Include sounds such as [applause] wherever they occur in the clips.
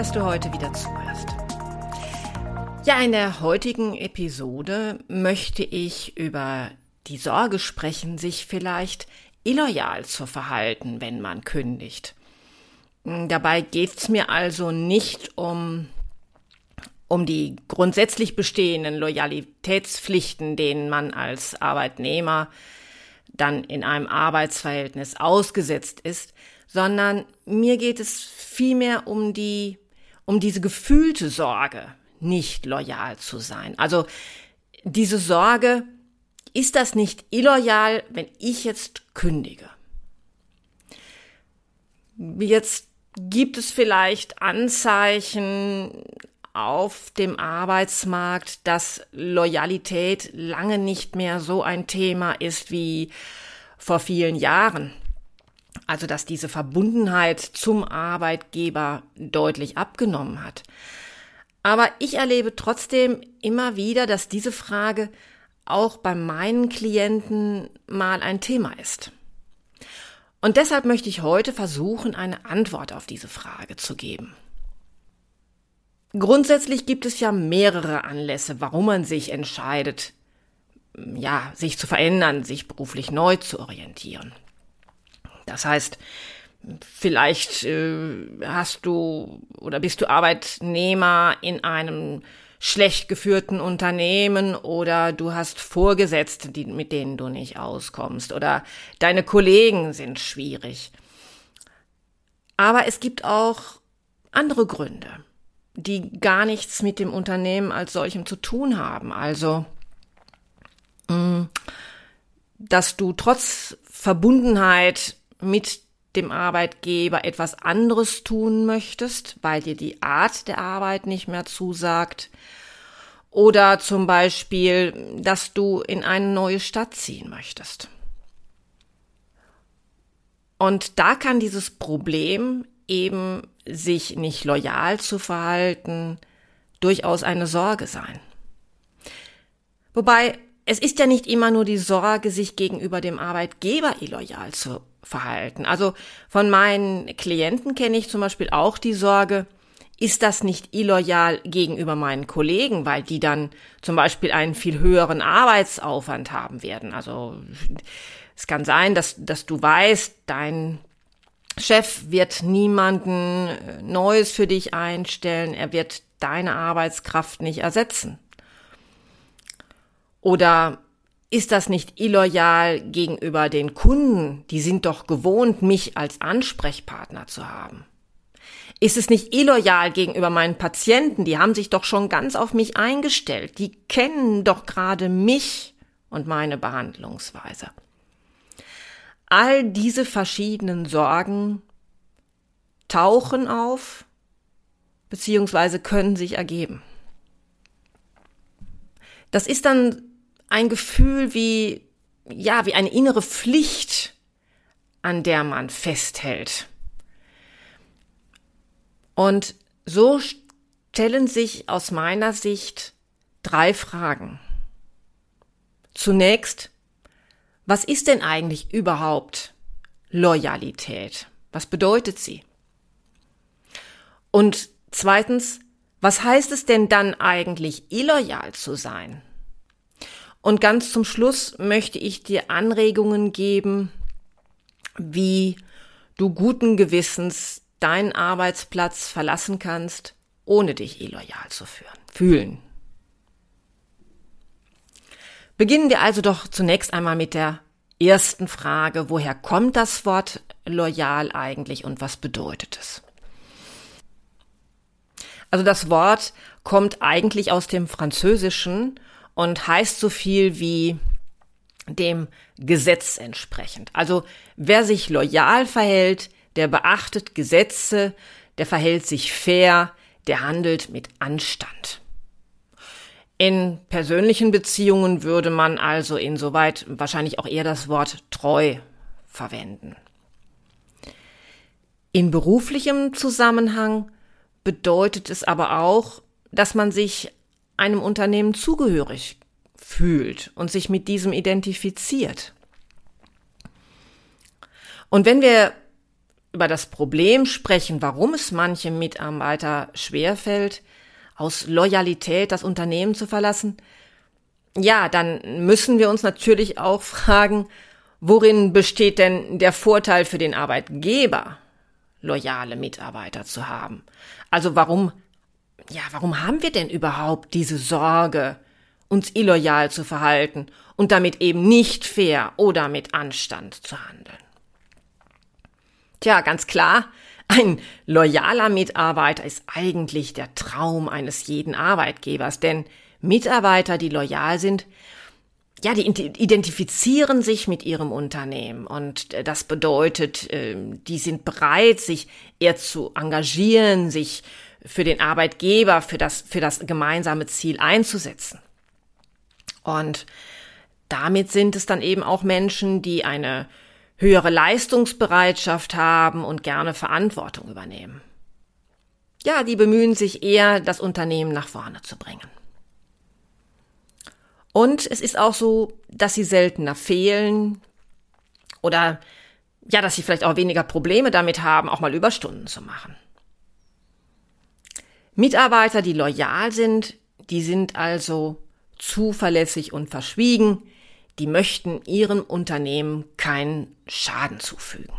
Dass du heute wieder zuhörst. Ja, in der heutigen Episode möchte ich über die Sorge sprechen, sich vielleicht illoyal zu verhalten, wenn man kündigt. Dabei geht es mir also nicht um, um die grundsätzlich bestehenden Loyalitätspflichten, denen man als Arbeitnehmer dann in einem Arbeitsverhältnis ausgesetzt ist, sondern mir geht es vielmehr um die, um diese gefühlte Sorge, nicht loyal zu sein. Also diese Sorge, ist das nicht illoyal, wenn ich jetzt kündige? Jetzt gibt es vielleicht Anzeichen auf dem Arbeitsmarkt, dass Loyalität lange nicht mehr so ein Thema ist wie vor vielen Jahren. Also dass diese Verbundenheit zum Arbeitgeber deutlich abgenommen hat. Aber ich erlebe trotzdem immer wieder, dass diese Frage auch bei meinen Klienten mal ein Thema ist. Und deshalb möchte ich heute versuchen, eine Antwort auf diese Frage zu geben. Grundsätzlich gibt es ja mehrere Anlässe, warum man sich entscheidet, ja, sich zu verändern, sich beruflich neu zu orientieren. Das heißt, vielleicht äh, hast du oder bist du Arbeitnehmer in einem schlecht geführten Unternehmen oder du hast Vorgesetzte, die, mit denen du nicht auskommst oder deine Kollegen sind schwierig. Aber es gibt auch andere Gründe, die gar nichts mit dem Unternehmen als solchem zu tun haben. Also, mm, dass du trotz Verbundenheit mit dem Arbeitgeber etwas anderes tun möchtest, weil dir die Art der Arbeit nicht mehr zusagt. Oder zum Beispiel, dass du in eine neue Stadt ziehen möchtest. Und da kann dieses Problem eben sich nicht loyal zu verhalten durchaus eine Sorge sein. Wobei es ist ja nicht immer nur die Sorge, sich gegenüber dem Arbeitgeber illoyal zu verhalten. Also von meinen Klienten kenne ich zum Beispiel auch die Sorge, ist das nicht illoyal gegenüber meinen Kollegen, weil die dann zum Beispiel einen viel höheren Arbeitsaufwand haben werden. Also es kann sein, dass, dass du weißt, dein Chef wird niemanden äh, Neues für dich einstellen, er wird deine Arbeitskraft nicht ersetzen. Oder ist das nicht illoyal gegenüber den Kunden? Die sind doch gewohnt, mich als Ansprechpartner zu haben. Ist es nicht illoyal gegenüber meinen Patienten? Die haben sich doch schon ganz auf mich eingestellt. Die kennen doch gerade mich und meine Behandlungsweise. All diese verschiedenen Sorgen tauchen auf beziehungsweise können sich ergeben. Das ist dann ein Gefühl wie, ja, wie eine innere Pflicht, an der man festhält. Und so stellen sich aus meiner Sicht drei Fragen. Zunächst, was ist denn eigentlich überhaupt Loyalität? Was bedeutet sie? Und zweitens, was heißt es denn dann eigentlich illoyal zu sein? Und ganz zum Schluss möchte ich dir Anregungen geben, wie du guten Gewissens deinen Arbeitsplatz verlassen kannst, ohne dich illoyal zu führen, fühlen. Beginnen wir also doch zunächst einmal mit der ersten Frage, woher kommt das Wort loyal eigentlich und was bedeutet es? Also das Wort kommt eigentlich aus dem Französischen und heißt so viel wie dem Gesetz entsprechend. Also wer sich loyal verhält, der beachtet Gesetze, der verhält sich fair, der handelt mit Anstand. In persönlichen Beziehungen würde man also insoweit wahrscheinlich auch eher das Wort treu verwenden. In beruflichem Zusammenhang bedeutet es aber auch, dass man sich einem Unternehmen zugehörig fühlt und sich mit diesem identifiziert. Und wenn wir über das Problem sprechen, warum es manchem Mitarbeiter schwerfällt, aus Loyalität das Unternehmen zu verlassen, ja, dann müssen wir uns natürlich auch fragen, worin besteht denn der Vorteil für den Arbeitgeber, loyale Mitarbeiter zu haben? Also warum, ja, warum haben wir denn überhaupt diese Sorge, uns illoyal zu verhalten und damit eben nicht fair oder mit Anstand zu handeln? Tja, ganz klar, ein loyaler Mitarbeiter ist eigentlich der Traum eines jeden Arbeitgebers, denn Mitarbeiter, die loyal sind, ja, die identifizieren sich mit ihrem Unternehmen und äh, das bedeutet, ähm, die sind bereit, sich eher zu engagieren, sich für den Arbeitgeber, für das, für das gemeinsame Ziel einzusetzen. Und damit sind es dann eben auch Menschen, die eine höhere Leistungsbereitschaft haben und gerne Verantwortung übernehmen. Ja, die bemühen sich eher, das Unternehmen nach vorne zu bringen. Und es ist auch so, dass sie seltener fehlen oder ja, dass sie vielleicht auch weniger Probleme damit haben, auch mal Überstunden zu machen. Mitarbeiter, die loyal sind, die sind also zuverlässig und verschwiegen, die möchten ihrem Unternehmen keinen Schaden zufügen.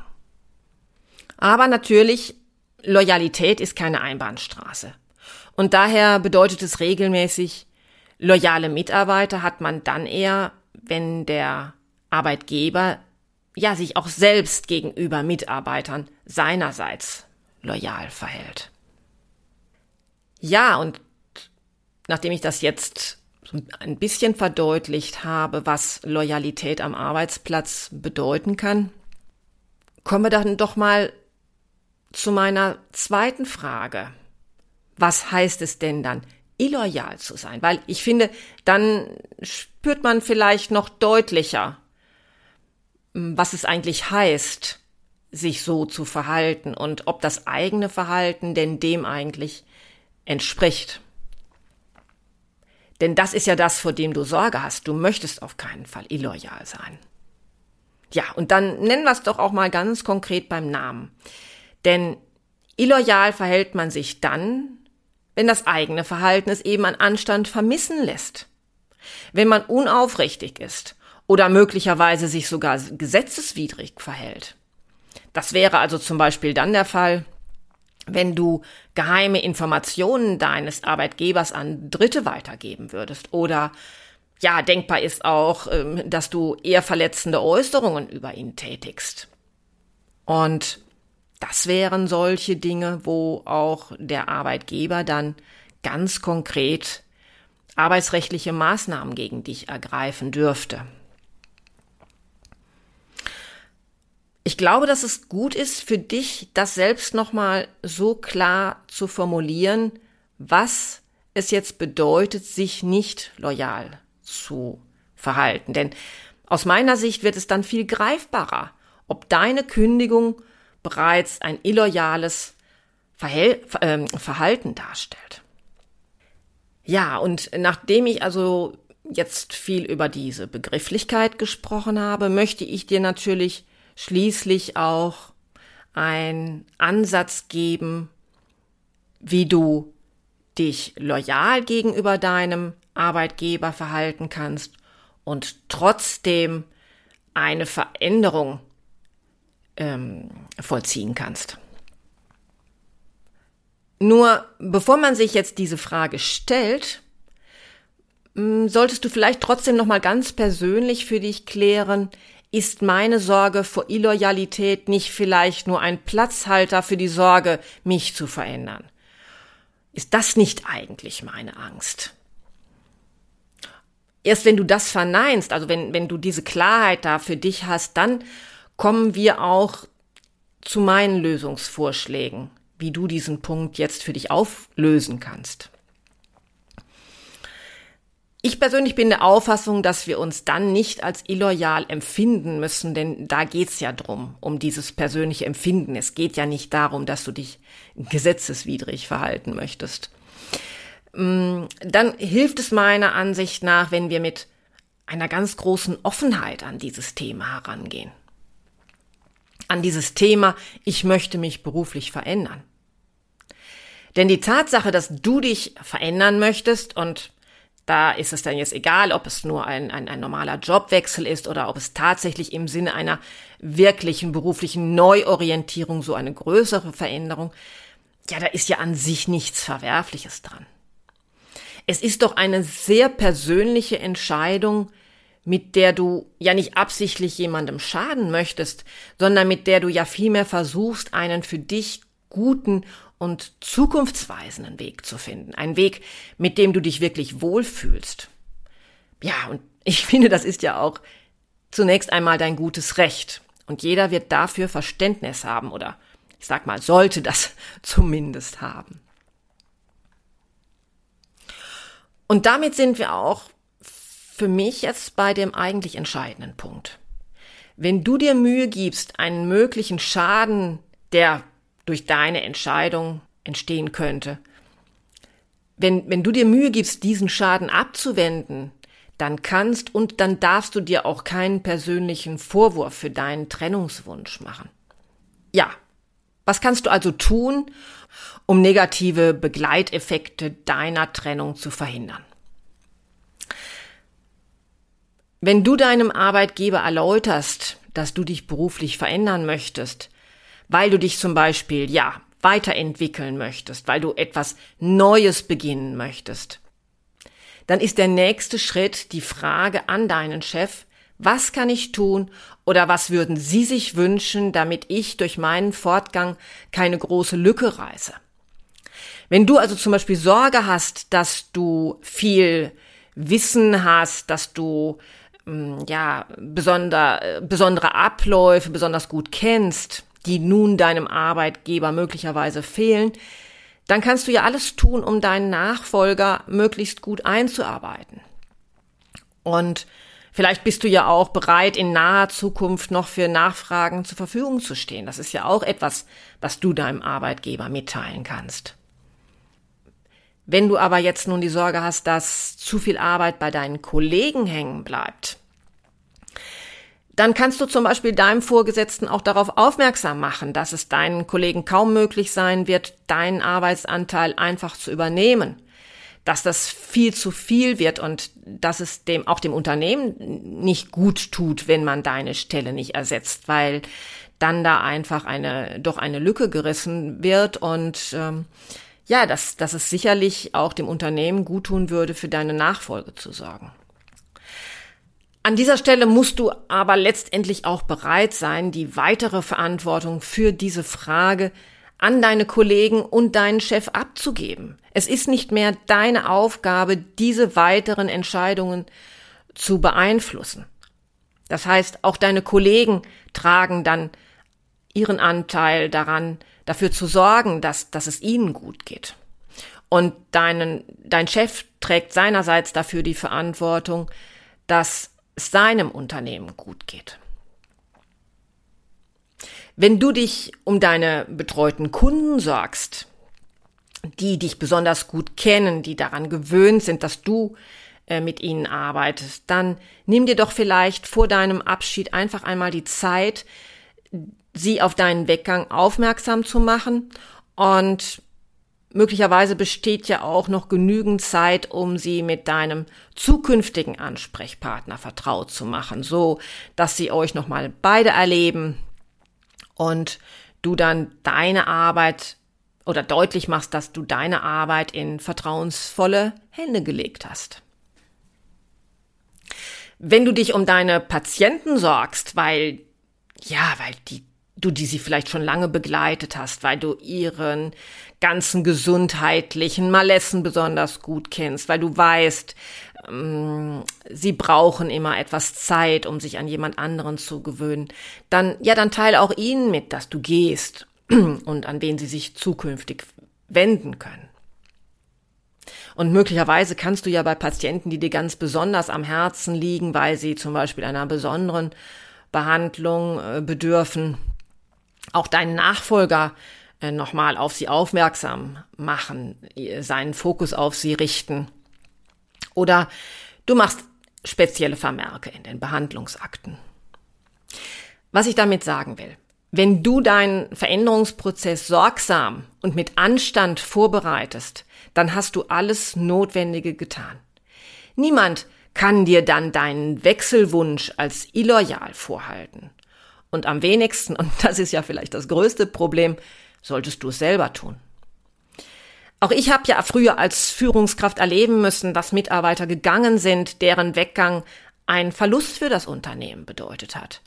Aber natürlich, Loyalität ist keine Einbahnstraße. Und daher bedeutet es regelmäßig, loyale Mitarbeiter hat man dann eher, wenn der Arbeitgeber ja sich auch selbst gegenüber Mitarbeitern seinerseits loyal verhält. Ja, und nachdem ich das jetzt ein bisschen verdeutlicht habe, was Loyalität am Arbeitsplatz bedeuten kann, kommen wir dann doch mal zu meiner zweiten Frage. Was heißt es denn dann, illoyal zu sein? Weil ich finde, dann spürt man vielleicht noch deutlicher, was es eigentlich heißt, sich so zu verhalten und ob das eigene Verhalten denn dem eigentlich entspricht. Denn das ist ja das, vor dem du Sorge hast. Du möchtest auf keinen Fall illoyal sein. Ja, und dann nennen wir es doch auch mal ganz konkret beim Namen. Denn illoyal verhält man sich dann, wenn das eigene Verhalten es eben an Anstand vermissen lässt. Wenn man unaufrichtig ist oder möglicherweise sich sogar gesetzeswidrig verhält. Das wäre also zum Beispiel dann der Fall, wenn du geheime Informationen deines Arbeitgebers an Dritte weitergeben würdest oder ja, denkbar ist auch, ähm, dass du eher verletzende Äußerungen über ihn tätigst. Und das wären solche Dinge, wo auch der Arbeitgeber dann ganz konkret arbeitsrechtliche Maßnahmen gegen dich ergreifen dürfte. Ich glaube, dass es gut ist für dich, das selbst nochmal so klar zu formulieren, was es jetzt bedeutet, sich nicht loyal zu verhalten. Denn aus meiner Sicht wird es dann viel greifbarer, ob deine Kündigung bereits ein illoyales Verhäl äh, Verhalten darstellt. Ja, und nachdem ich also jetzt viel über diese Begrifflichkeit gesprochen habe, möchte ich dir natürlich schließlich auch ein Ansatz geben, wie du dich loyal gegenüber deinem Arbeitgeber verhalten kannst und trotzdem eine Veränderung ähm, vollziehen kannst. Nur bevor man sich jetzt diese Frage stellt, solltest du vielleicht trotzdem noch mal ganz persönlich für dich klären, ist meine Sorge vor Illoyalität nicht vielleicht nur ein Platzhalter für die Sorge, mich zu verändern? Ist das nicht eigentlich meine Angst? erst wenn du das verneinst, also wenn, wenn du diese Klarheit da für dich hast, dann kommen wir auch zu meinen Lösungsvorschlägen, wie du diesen Punkt jetzt für dich auflösen kannst. Ich persönlich bin der Auffassung, dass wir uns dann nicht als illoyal empfinden müssen, denn da geht's ja drum, um dieses persönliche Empfinden. Es geht ja nicht darum, dass du dich gesetzeswidrig verhalten möchtest. Mm, dann hilft es meiner Ansicht nach, wenn wir mit einer ganz großen Offenheit an dieses Thema herangehen. An dieses Thema, ich möchte mich beruflich verändern. Denn die Tatsache, dass du dich verändern möchtest und da ist es dann jetzt egal, ob es nur ein, ein, ein normaler Jobwechsel ist oder ob es tatsächlich im Sinne einer wirklichen beruflichen Neuorientierung so eine größere Veränderung, ja, da ist ja an sich nichts Verwerfliches dran. Es ist doch eine sehr persönliche Entscheidung, mit der du ja nicht absichtlich jemandem schaden möchtest, sondern mit der du ja vielmehr versuchst, einen für dich guten und zukunftsweisenden Weg zu finden. Ein Weg, mit dem du dich wirklich wohlfühlst. Ja, und ich [laughs] finde, das ist ja auch zunächst einmal dein gutes Recht. Und jeder wird dafür Verständnis haben oder ich sag mal, sollte das [laughs] zumindest haben. Und damit sind wir auch für mich jetzt bei dem eigentlich entscheidenden Punkt. Wenn du dir Mühe gibst, einen möglichen Schaden, der durch deine Entscheidung entstehen könnte, wenn, wenn du dir Mühe gibst, diesen Schaden abzuwenden, dann kannst und dann darfst du dir auch keinen persönlichen Vorwurf für deinen Trennungswunsch machen. Ja, was kannst du also tun, um negative Begleiteffekte deiner Trennung zu verhindern. Wenn du deinem Arbeitgeber erläuterst, dass du dich beruflich verändern möchtest, weil du dich zum Beispiel, ja, weiterentwickeln möchtest, weil du etwas Neues beginnen möchtest, dann ist der nächste Schritt die Frage an deinen Chef, was kann ich tun oder was würden Sie sich wünschen, damit ich durch meinen Fortgang keine große Lücke reiße? Wenn du also zum Beispiel Sorge hast, dass du viel Wissen hast, dass du mm, ja besonder, besondere Abläufe besonders gut kennst, die nun deinem Arbeitgeber möglicherweise fehlen, dann kannst du ja alles tun, um deinen Nachfolger möglichst gut einzuarbeiten. Und vielleicht bist du ja auch bereit, in naher Zukunft noch für Nachfragen zur Verfügung zu stehen. Das ist ja auch etwas, was du deinem Arbeitgeber mitteilen kannst. Wenn du aber jetzt nun die Sorge hast, dass zu viel Arbeit bei deinen Kollegen hängen bleibt, dann kannst du zum Beispiel deinem Vorgesetzten auch darauf aufmerksam machen, dass es deinen Kollegen kaum möglich sein wird, deinen Arbeitsanteil einfach zu übernehmen, dass das viel zu viel wird und dass es dem auch dem Unternehmen nicht gut tut, wenn man deine Stelle nicht ersetzt, weil dann da einfach eine doch eine Lücke gerissen wird und ähm, ja, dass, dass es sicherlich auch dem Unternehmen gut tun würde, für deine Nachfolge zu sorgen. An dieser Stelle musst du aber letztendlich auch bereit sein, die weitere Verantwortung für diese Frage an deine Kollegen und deinen Chef abzugeben. Es ist nicht mehr deine Aufgabe, diese weiteren Entscheidungen zu beeinflussen. Das heißt, auch deine Kollegen tragen dann ihren Anteil daran, dafür zu sorgen, dass, dass es ihnen gut geht. Und deinen, dein Chef trägt seinerseits dafür die Verantwortung, dass seinem Unternehmen gut geht. Wenn du dich um deine betreuten Kunden sorgst, die dich besonders gut kennen, die daran gewöhnt sind, dass du äh, mit ihnen arbeitest, dann nimm dir doch vielleicht vor deinem Abschied einfach einmal die Zeit, sie auf deinen Weggang aufmerksam zu machen und möglicherweise besteht ja auch noch genügend Zeit, um sie mit deinem zukünftigen Ansprechpartner vertraut zu machen, so dass sie euch nochmal beide erleben und du dann deine Arbeit oder deutlich machst, dass du deine Arbeit in vertrauensvolle Hände gelegt hast. Wenn du dich um deine Patienten sorgst, weil, ja, weil die du die sie vielleicht schon lange begleitet hast, weil du ihren ganzen gesundheitlichen Malessen besonders gut kennst, weil du weißt, ähm, sie brauchen immer etwas Zeit, um sich an jemand anderen zu gewöhnen, dann, ja, dann teile auch ihnen mit, dass du gehst [clears throat] und an wen sie sich zukünftig wenden können. Und möglicherweise kannst du ja bei Patienten, die dir ganz besonders am Herzen liegen, weil sie zum Beispiel einer besonderen Behandlung äh, bedürfen, auch deinen Nachfolger äh, nochmal auf sie aufmerksam machen, seinen Fokus auf sie richten. Oder du machst spezielle Vermerke in den Behandlungsakten. Was ich damit sagen will, wenn du deinen Veränderungsprozess sorgsam und mit Anstand vorbereitest, dann hast du alles Notwendige getan. Niemand kann dir dann deinen Wechselwunsch als illoyal vorhalten. Und am wenigsten, und das ist ja vielleicht das größte Problem, solltest du es selber tun. Auch ich habe ja früher als Führungskraft erleben müssen, dass Mitarbeiter gegangen sind, deren Weggang ein Verlust für das Unternehmen bedeutet hat.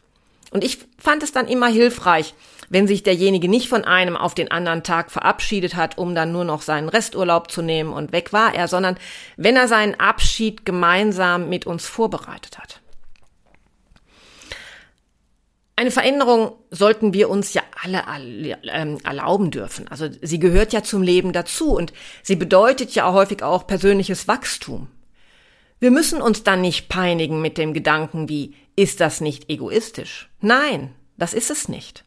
Und ich fand es dann immer hilfreich, wenn sich derjenige nicht von einem auf den anderen Tag verabschiedet hat, um dann nur noch seinen Resturlaub zu nehmen und weg war er, sondern wenn er seinen Abschied gemeinsam mit uns vorbereitet hat. Eine Veränderung sollten wir uns ja alle ähm, erlauben dürfen. Also sie gehört ja zum Leben dazu und sie bedeutet ja häufig auch persönliches Wachstum. Wir müssen uns dann nicht peinigen mit dem Gedanken wie, ist das nicht egoistisch? Nein, das ist es nicht.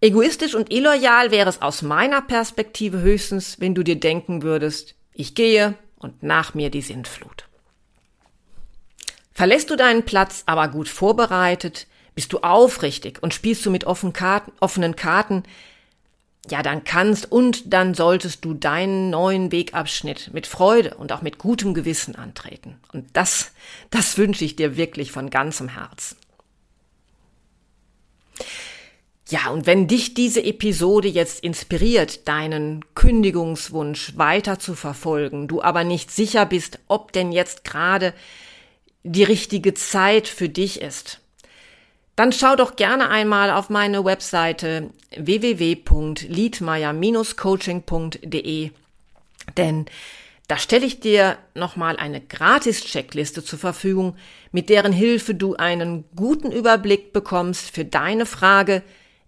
Egoistisch und illoyal wäre es aus meiner Perspektive höchstens, wenn du dir denken würdest, ich gehe und nach mir die Sintflut. Verlässt du deinen Platz aber gut vorbereitet, bist du aufrichtig und spielst du mit offenen Karten, offenen Karten, ja, dann kannst und dann solltest du deinen neuen Wegabschnitt mit Freude und auch mit gutem Gewissen antreten. Und das, das wünsche ich dir wirklich von ganzem Herzen. Ja, und wenn dich diese Episode jetzt inspiriert, deinen Kündigungswunsch weiter zu verfolgen, du aber nicht sicher bist, ob denn jetzt gerade die richtige Zeit für dich ist, dann schau doch gerne einmal auf meine Webseite www.liedmeier-coaching.de, denn da stelle ich dir nochmal eine Gratis-Checkliste zur Verfügung, mit deren Hilfe du einen guten Überblick bekommst für deine Frage,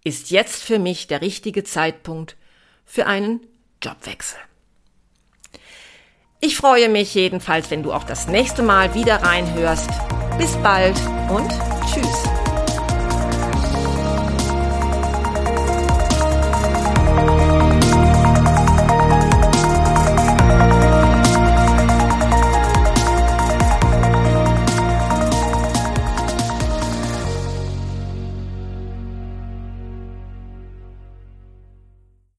ist jetzt für mich der richtige Zeitpunkt für einen Jobwechsel. Ich freue mich jedenfalls, wenn du auch das nächste Mal wieder reinhörst. Bis bald und tschüss.